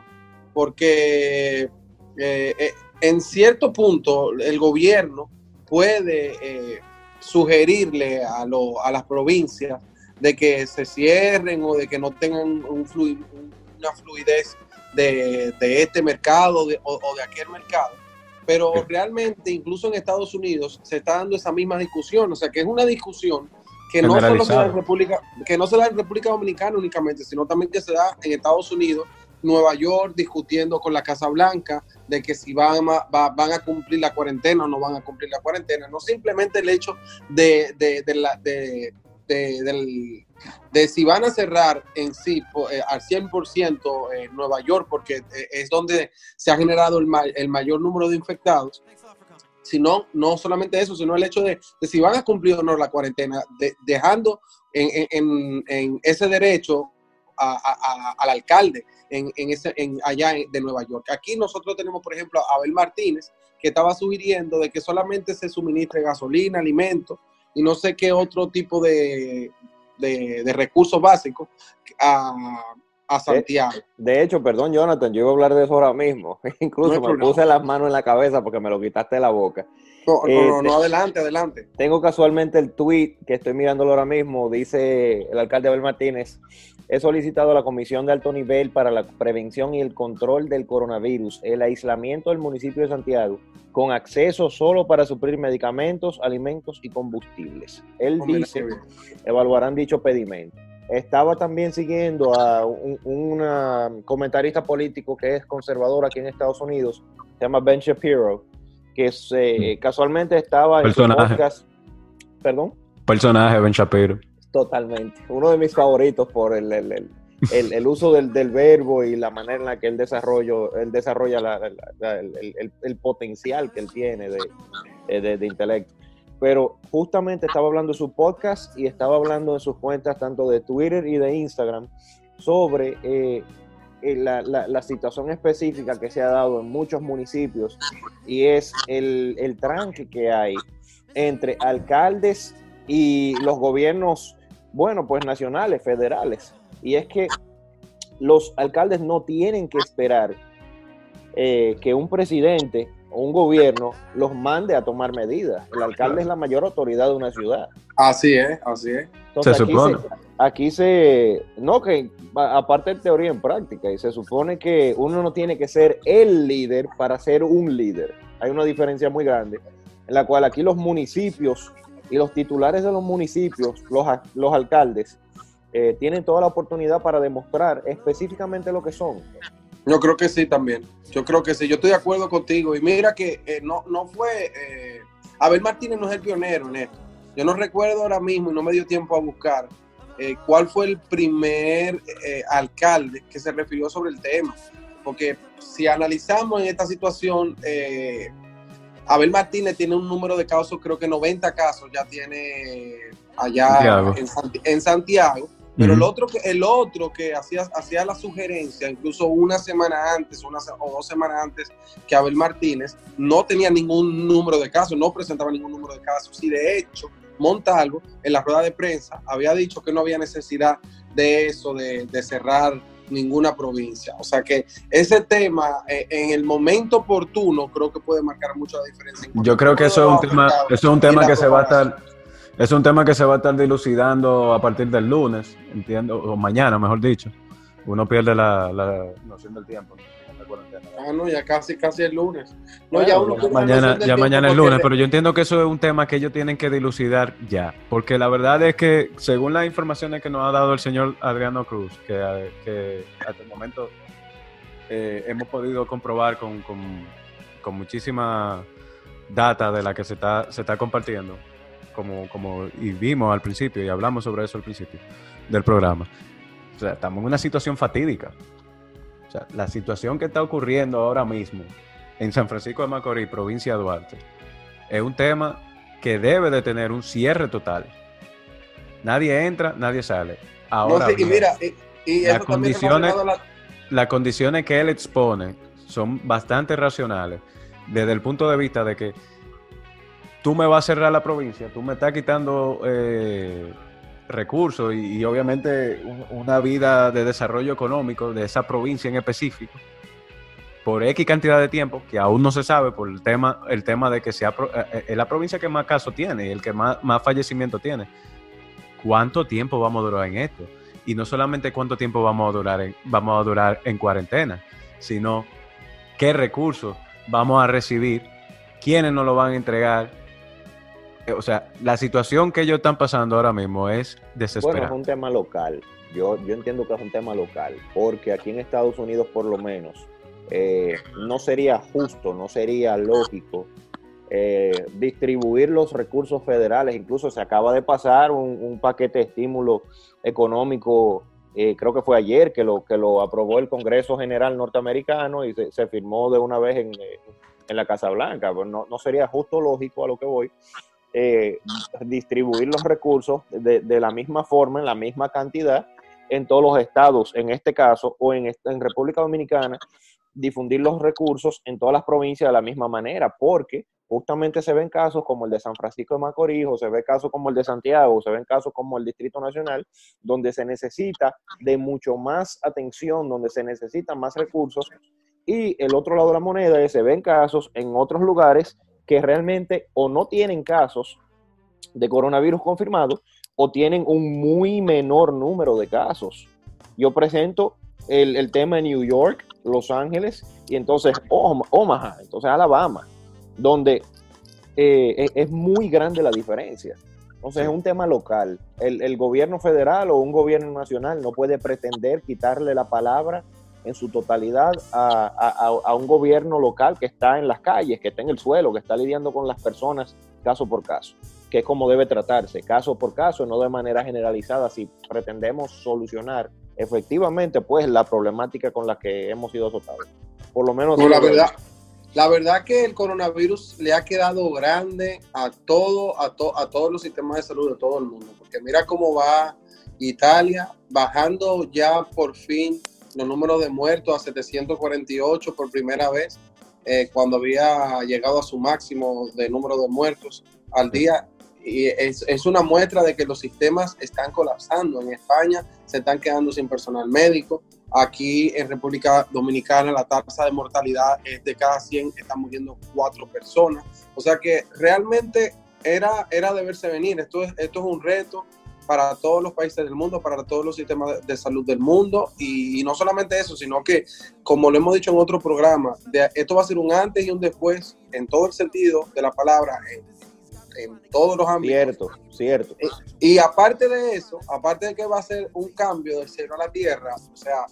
Speaker 3: porque eh, eh, en cierto punto el gobierno puede eh, sugerirle a, las provincias de que se cierren o de que no tengan una fluidez de, este mercado o, o, de aquel mercado. Pero realmente, incluso en Estados Unidos, se está dando esa misma discusión. O sea, que es una discusión que no solo se da en República, que no se da en República Dominicana únicamente, sino también que se da en Estados Unidos, Nueva York, discutiendo con la Casa Blanca de que si van a, van a cumplir la cuarentena o no van a cumplir la cuarentena. No simplemente el hecho de, de, de, la, de, de si van a cerrar en sí eh, al 100% en Nueva York, porque eh, es donde se ha generado el, el mayor número de infectados, sino no solamente eso, sino el hecho de, si van a cumplir o no la cuarentena, dejando en, ese derecho al alcalde en, ese, en allá de Nueva York. Aquí nosotros tenemos, por ejemplo, a Abel Martínez, que estaba sugiriendo de que solamente se suministre gasolina, alimentos y no sé qué otro tipo de, de recursos básicos a, Santiago.
Speaker 6: De, hecho, perdón, Jonathan, yo iba a hablar de eso ahora mismo. Incluso me puse las manos en la cabeza porque me lo quitaste de la boca.
Speaker 3: No, no, no, eh, adelante, adelante.
Speaker 6: Tengo casualmente el tweet que estoy mirándolo ahora mismo. Dice el alcalde Abel Martínez: He solicitado a la Comisión de Alto Nivel para la Prevención y el Control del Coronavirus el aislamiento del municipio de Santiago con acceso solo para suplir medicamentos, alimentos y combustibles. Él dice: evaluarán dicho pedimento estaba también siguiendo a un, comentarista político que es conservador aquí en Estados Unidos, se llama Ben Shapiro, que mm. casualmente estaba
Speaker 1: en su podcast.
Speaker 6: ¿Perdón?
Speaker 1: Personaje, Ben Shapiro.
Speaker 6: Totalmente. Uno de mis favoritos por el, el, uso del, verbo y la manera en la que él, desarrollo, él desarrolla el, potencial que él tiene de, de intelecto. pero justamente estaba hablando de su podcast y estaba hablando en sus cuentas tanto de Twitter y de Instagram sobre eh, eh, la, la, situación específica que se ha dado en muchos municipios y es el, el tranque que hay entre alcaldes y los gobiernos, bueno, pues nacionales, federales. Y es que los alcaldes no tienen que esperar eh, que un presidente o un gobierno los mande a tomar medidas. El alcalde es la mayor autoridad de una ciudad.
Speaker 3: Así es, así es.
Speaker 6: Se supone. aquí se, no que, aparte de teoría en práctica, y se supone que uno no tiene que ser el líder para ser un líder. Hay una diferencia muy grande, en la cual aquí los municipios y los titulares de los municipios, los, los alcaldes, eh, tienen toda la oportunidad para demostrar específicamente lo que son.
Speaker 3: Yo creo que sí también. Yo creo que sí. Yo estoy de acuerdo contigo. Y mira que eh, no, no fue. Eh, Abel Martínez no es el pionero en esto. Yo no recuerdo ahora mismo y no me dio tiempo a buscar eh, cuál fue el primer alcalde que se refirió sobre el tema. Porque si analizamos en esta situación, Abel Martínez tiene un número de casos, creo que 90 casos ya tiene allá en Santiago pero el otro que, el otro que hacía, hacía la sugerencia, incluso una semana antes una, o dos semanas antes que Abel Martínez, no tenía ningún número de casos, no presentaba ningún número de casos. Y de hecho, Montalvo, en la rueda de prensa, había dicho que no había necesidad de eso, de, cerrar ninguna provincia. O sea que ese tema, eh, en el momento oportuno, creo que puede marcar mucho la diferencia.
Speaker 1: Yo creo que eso es un tema, eso es un tema que se va a estar es un tema que se va a estar dilucidando a partir del lunes, entiendo, o mañana, mejor dicho. Uno pierde la, noción del tiempo.
Speaker 3: Ah, no, ya casi, casi el lunes.
Speaker 1: No, ya mañana, ya mañana es lunes, pero yo entiendo que eso es un tema que ellos tienen que dilucidar ya. Porque la verdad es que, según las informaciones que nos ha dado el señor Adriano Cruz, que, hasta el momento eh, hemos podido comprobar con, con, con muchísima data de la que se está, se está compartiendo, como, como y vimos al principio y hablamos sobre eso al principio del programa. O sea, estamos en una situación fatídica. O sea, la situación que está ocurriendo ahora mismo en San Francisco de Macorís, provincia de Duarte, es un tema que debe de tener un cierre total. Nadie entra, nadie sale. Ahora,
Speaker 3: y mira, y,
Speaker 1: las, condiciones, las condiciones que él expone son bastante racionales desde el punto de vista de que tú me vas a cerrar la provincia, tú me estás quitando eh, recursos y, obviamente una vida de desarrollo económico de esa provincia en específico por X cantidad de tiempo, que aún no se sabe por el tema, el tema de que sea eh, eh, es la provincia que más casos tiene y el que más, más fallecimiento tiene. ¿Cuánto tiempo vamos a durar en esto? Y no solamente cuánto tiempo vamos a durar en, vamos a durar en cuarentena, sino qué recursos vamos a recibir, quiénes nos lo van a entregar, o sea, la situación que ellos están pasando ahora mismo es desesperante.
Speaker 6: Bueno, es un tema local. Yo, yo entiendo que es un tema local, porque aquí en Estados Unidos, por lo menos, eh, no sería justo, no sería lógico eh, distribuir los recursos federales. Incluso se acaba de pasar un, paquete de estímulo económico, creo que fue ayer que lo, que lo aprobó el Congreso General norteamericano y se, firmó de una vez en, en la Casa Blanca. Pues no, no sería justo lógico a lo que voy eh, distribuir los recursos de, la misma forma, en la misma cantidad, en todos los estados, en este caso, o en, en República Dominicana, difundir los recursos en todas las provincias de la misma manera, porque justamente se ven casos como el de San Francisco de Macorís, o se ve casos como el de Santiago, o se ven casos como el Distrito Nacional, donde se necesita de mucho más atención, donde se necesitan más recursos, y el otro lado de la moneda es se ven casos en otros lugares que realmente o no tienen casos de coronavirus confirmados o tienen un muy menor número de casos. Yo presento el, tema de New York, Los Ángeles y entonces Omaha, entonces Alabama, donde eh, es muy grande la diferencia. Entonces es un tema local. El, el, gobierno federal o un gobierno nacional no puede pretender quitarle la palabra en su totalidad a, un gobierno local que está en las calles, que está en el suelo, que está lidiando con las personas caso por caso, que es como debe tratarse, caso por caso, no de manera generalizada, si pretendemos solucionar efectivamente pues la problemática con la que hemos sido azotados. Por lo menos...
Speaker 3: la verdad, La verdad que el coronavirus le ha quedado grande a todo, a, a todos los sistemas de salud de todo el mundo, porque mira cómo va Italia bajando ya por fin los números de muertos a 748 por primera vez, eh, cuando había llegado a su máximo de número de muertos al día. Y es, es, una muestra de que los sistemas están colapsando. En España se están quedando sin personal médico. Aquí en República Dominicana la tasa de mortalidad es de cada 100 están muriendo cuatro personas. O sea que realmente era, era de verse venir. Esto es, esto es un reto para todos los países del mundo, para todos los sistemas de salud del mundo. Y, no solamente eso, sino que, como lo hemos dicho en otro programa, esto va a ser un antes y un después en todo el sentido de la palabra, en, todos los ámbitos.
Speaker 6: Cierto, cierto.
Speaker 3: Y, y, aparte de eso, aparte de que va a ser un cambio del cielo a la tierra, o sea,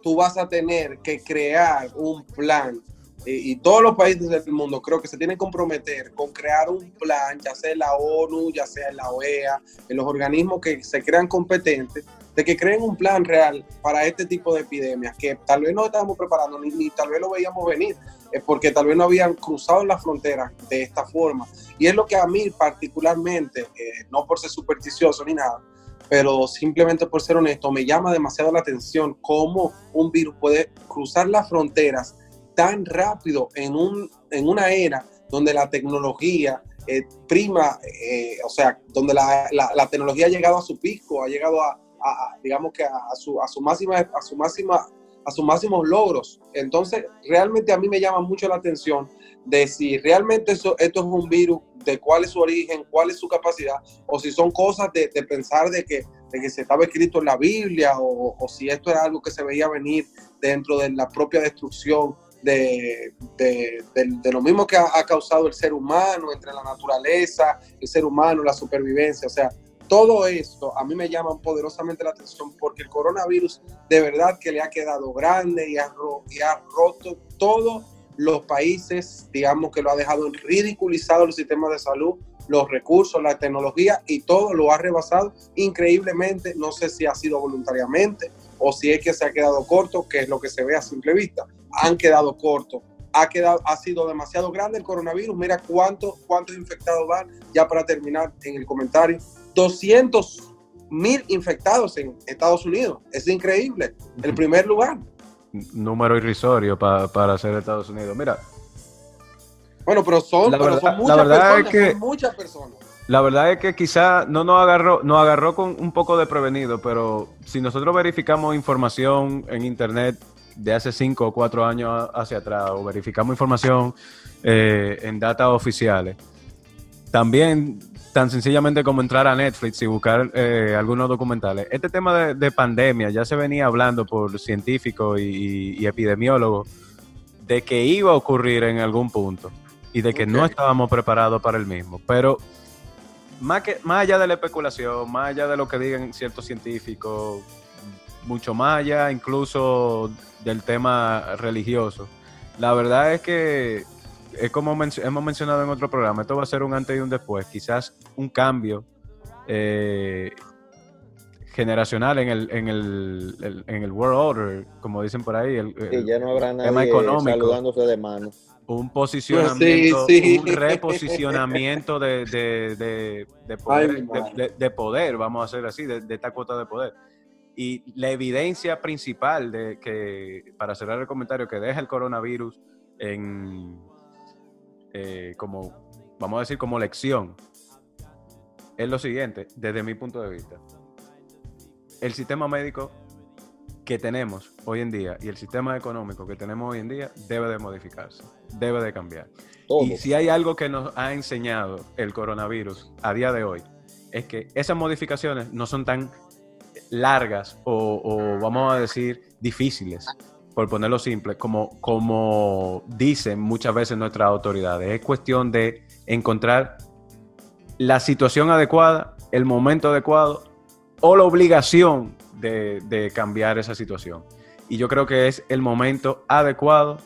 Speaker 3: tú vas a tener que crear un plan y, todos los países del mundo creo que se tienen que comprometer con crear un plan, ya sea en la ONU, ya sea en la OEA, en los organismos que se crean competentes, de que creen un plan real para este tipo de epidemias, que tal vez no estábamos preparando, ni, tal vez lo veíamos venir, es porque tal vez no habían cruzado la frontera de esta forma. Y es lo que a mí particularmente, eh, no por ser supersticioso ni nada, pero simplemente por ser honesto, me llama demasiado la atención cómo un virus puede cruzar las fronteras tan rápido en, un, en una era donde la tecnología eh, prima, eh, o sea, donde la, la, tecnología ha llegado a su pico, ha llegado a, digamos que a, su, a, su máxima, a su máxima, a sus máximos logros. Entonces, realmente a mí me llama mucho la atención de si realmente eso, esto es un virus, de cuál es su origen, cuál es su capacidad, o si son cosas de, pensar de que, de que se estaba escrito en la Biblia, o si esto era algo que se veía venir dentro de la propia destrucción de, lo mismo que ha, causado el ser humano, entre la naturaleza, el ser humano, la supervivencia. O sea, todo esto a mí me llama poderosamente la atención porque el coronavirus de verdad que le ha quedado grande y ha, y ha roto todos los países, digamos que lo ha dejado ridiculizado el sistema de salud, los recursos, la tecnología y todo lo ha rebasado increíblemente. No sé si ha sido voluntariamente o si es que se ha quedado corto, que es lo que se ve a simple vista han quedado cortos. Ha, quedado, ha sido demasiado grande el coronavirus. Mira cuántos cuántos infectados van, ya para terminar en el comentario. 200 mil infectados en Estados Unidos. Es increíble. El primer lugar.
Speaker 1: Número irrisorio para ser Estados Unidos. Mira.
Speaker 3: Bueno, pero son, muchas personas. muchas personas.
Speaker 1: La verdad es que quizá no nos agarró, nos agarró con un poco de prevenido, pero si nosotros verificamos información en internet de hace cinco o cuatro años hacia atrás o verificamos información eh, en datos oficiales. También, tan sencillamente como entrar a Netflix y buscar eh, algunos documentales. Este tema de, pandemia ya se venía hablando por científicos y, epidemiólogos de que iba a ocurrir en algún punto y de que no estábamos preparados para el mismo. Pero más, que, más allá de la especulación, más allá de lo que digan ciertos científicos, mucho más allá incluso del tema religioso. La verdad es que es como hemos mencionado en otro programa, esto va a ser un antes y un después, quizás un cambio eh, generacional en el, en el, en el world order, como dicen por ahí, el,
Speaker 6: ya no habrá nadie económico, saludándose de mano.
Speaker 1: Un posicionamiento, un reposicionamiento de, de, poder, de, poder, vamos a hacer así, de, esta cuota de poder. Y la evidencia principal de que, para cerrar el comentario, que deja el coronavirus en, eh, como, vamos a decir, como lección, es lo siguiente, desde mi punto de vista. El sistema médico que tenemos hoy en día y el sistema económico que tenemos hoy en día debe de modificarse, debe de cambiar. Y si hay algo que nos ha enseñado el coronavirus a día de hoy, es que esas modificaciones no son tan largas o, vamos a decir difíciles, por ponerlo simple, como, como dicen muchas veces nuestras autoridades. Es cuestión de encontrar la situación adecuada, el momento adecuado o la obligación de, cambiar esa situación. Y yo creo que es el momento adecuado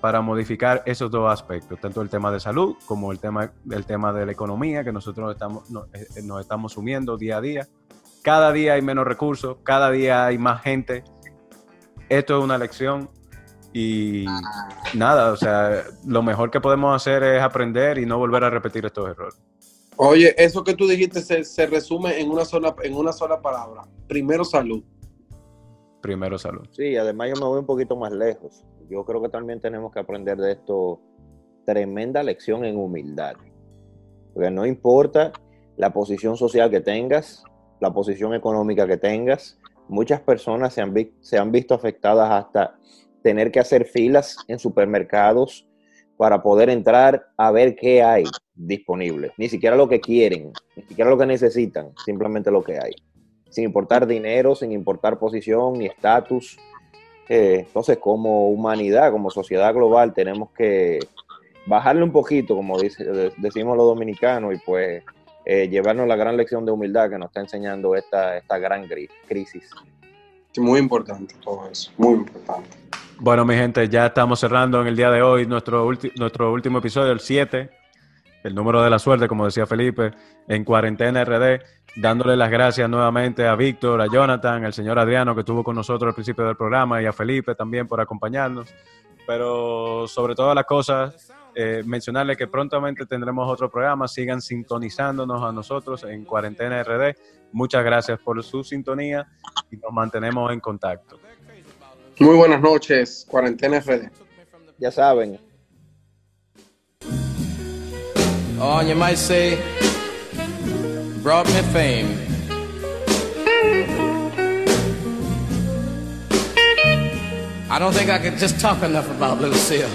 Speaker 1: para modificar esos dos aspectos, tanto el tema de salud como el tema, el tema de la economía, que nosotros estamos, eh, nos estamos sumiendo día a día cada día hay menos recursos, cada día hay más gente. Esto es una lección Y nada, o sea, lo mejor que podemos hacer es aprender y no volver a repetir estos errores.
Speaker 3: Oye, eso que tú dijiste se, se resume en una sola en una sola palabra. Primero salud.
Speaker 1: Primero salud.
Speaker 6: Sí, además yo me voy un poquito más lejos. Yo creo que también tenemos que aprender de esto tremenda lección en humildad. Porque no importa la posición social que tengas, la posición económica que tengas, muchas personas se han, se han visto afectadas hasta tener que hacer filas en supermercados para poder entrar a ver qué hay disponible. Ni siquiera lo que quieren, ni siquiera lo que necesitan, simplemente lo que hay. Sin importar dinero, sin importar posición ni estatus. Eh, entonces, como humanidad, como sociedad global, tenemos que bajarle un poquito, como decimos los dominicanos, y pues eh, llevarnos la gran lección de humildad que nos está enseñando esta, esta gran crisis.
Speaker 3: muy importante todo eso, muy importante.
Speaker 1: Bueno, mi gente, ya estamos cerrando en el día de hoy nuestro, nuestro último episodio, el 7, el número de la suerte, como decía Felipe, en Cuarentena RD, dándole las gracias nuevamente a Víctor, a Jonathan, al señor Adriano que estuvo con nosotros al principio del programa y a Felipe también por acompañarnos. Pero sobre todas las cosas, eh, mencionarle que prontamente tendremos otro programa. Sigan sintonizándonos a nosotros en Cuarentena RD. Muchas gracias por su sintonía y nos mantenemos en contacto.
Speaker 3: Muy buenas noches, Cuarentena RD.
Speaker 6: Ya saben.
Speaker 7: Oh, you might say, brought me fame. I don't think I could just talk enough about Lucille.